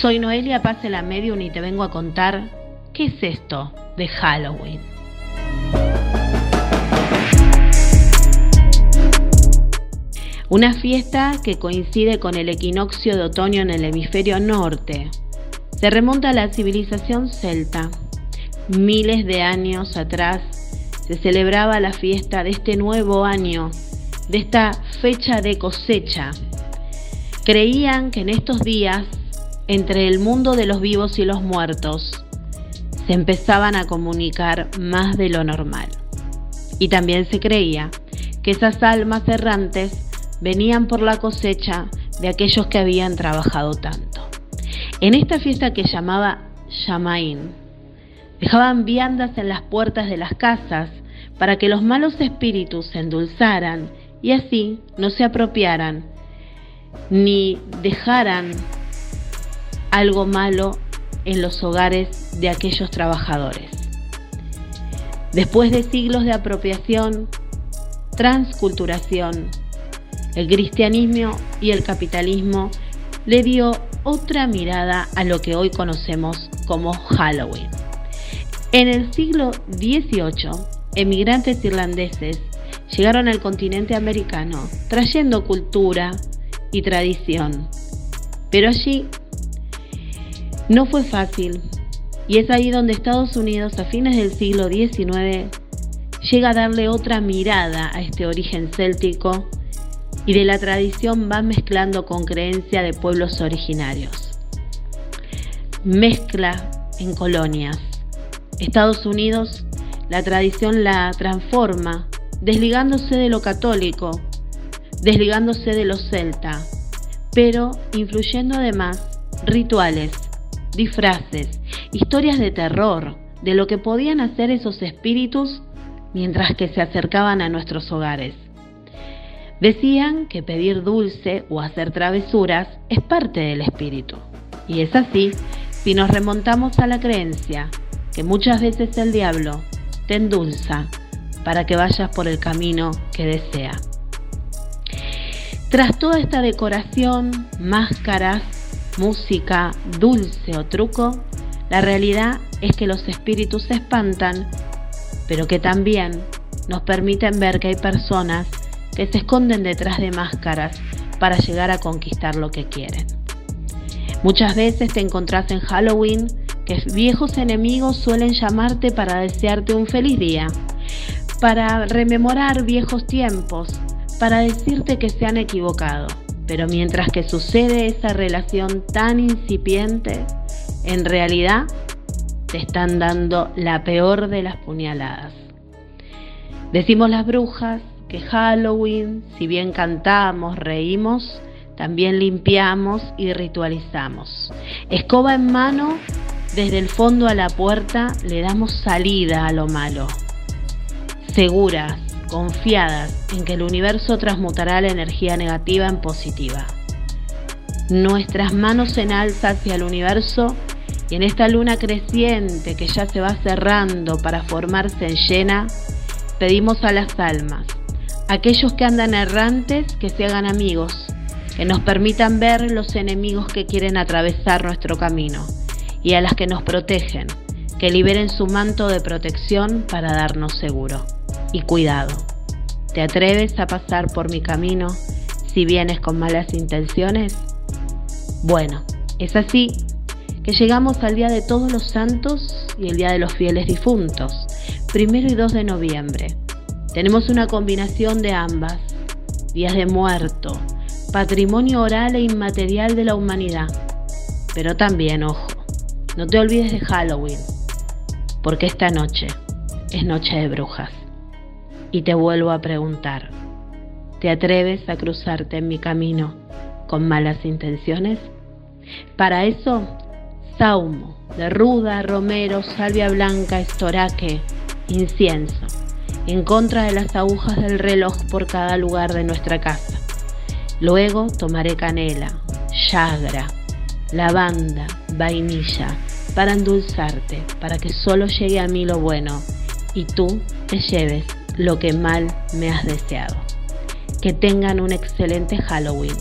Soy Noelia Pase la Medium y te vengo a contar qué es esto de Halloween. Una fiesta que coincide con el equinoccio de otoño en el hemisferio norte. Se remonta a la civilización celta. Miles de años atrás se celebraba la fiesta de este nuevo año, de esta fecha de cosecha. Creían que en estos días, entre el mundo de los vivos y los muertos, se empezaban a comunicar más de lo normal. Y también se creía que esas almas errantes venían por la cosecha de aquellos que habían trabajado tanto. En esta fiesta que llamaba Yamaín, dejaban viandas en las puertas de las casas para que los malos espíritus se endulzaran y así no se apropiaran ni dejaran algo malo en los hogares de aquellos trabajadores. Después de siglos de apropiación, transculturación, el cristianismo y el capitalismo le dio otra mirada a lo que hoy conocemos como Halloween. En el siglo XVIII, emigrantes irlandeses llegaron al continente americano trayendo cultura y tradición. Pero allí no fue fácil y es ahí donde Estados Unidos a fines del siglo XIX llega a darle otra mirada a este origen céltico y de la tradición va mezclando con creencia de pueblos originarios. Mezcla en colonias. Estados Unidos la tradición la transforma, desligándose de lo católico, desligándose de lo celta, pero influyendo además rituales, disfraces, historias de terror, de lo que podían hacer esos espíritus mientras que se acercaban a nuestros hogares. Decían que pedir dulce o hacer travesuras es parte del espíritu. Y es así si nos remontamos a la creencia que muchas veces el diablo te endulza para que vayas por el camino que desea. Tras toda esta decoración, máscaras, música, dulce o truco, la realidad es que los espíritus se espantan, pero que también nos permiten ver que hay personas que se esconden detrás de máscaras para llegar a conquistar lo que quieren. Muchas veces te encontrás en Halloween que viejos enemigos suelen llamarte para desearte un feliz día, para rememorar viejos tiempos, para decirte que se han equivocado. Pero mientras que sucede esa relación tan incipiente, en realidad te están dando la peor de las puñaladas. Decimos las brujas que Halloween, si bien cantamos, reímos, también limpiamos y ritualizamos. Escoba en mano, desde el fondo a la puerta le damos salida a lo malo. Seguras, confiadas en que el universo transmutará la energía negativa en positiva. Nuestras manos en alza hacia el universo y en esta luna creciente que ya se va cerrando para formarse en llena, pedimos a las almas aquellos que andan errantes que se hagan amigos, que nos permitan ver los enemigos que quieren atravesar nuestro camino y a las que nos protegen, que liberen su manto de protección para darnos seguro. Y cuidado, ¿te atreves a pasar por mi camino si vienes con malas intenciones? Bueno, es así que llegamos al Día de Todos los Santos y el Día de los Fieles Difuntos, primero y 2 de noviembre tenemos una combinación de ambas, días de muerto, patrimonio oral e inmaterial de la humanidad. Pero también, ojo, no te olvides de Halloween, porque esta noche es noche de brujas. Y te vuelvo a preguntar, ¿te atreves a cruzarte en mi camino con malas intenciones? Para eso, saumo, de ruda, romero, salvia blanca, estoraque, incienso en contra de las agujas del reloj por cada lugar de nuestra casa. Luego tomaré canela, yagra, lavanda, vainilla, para endulzarte, para que solo llegue a mí lo bueno y tú te lleves lo que mal me has deseado. Que tengan un excelente Halloween.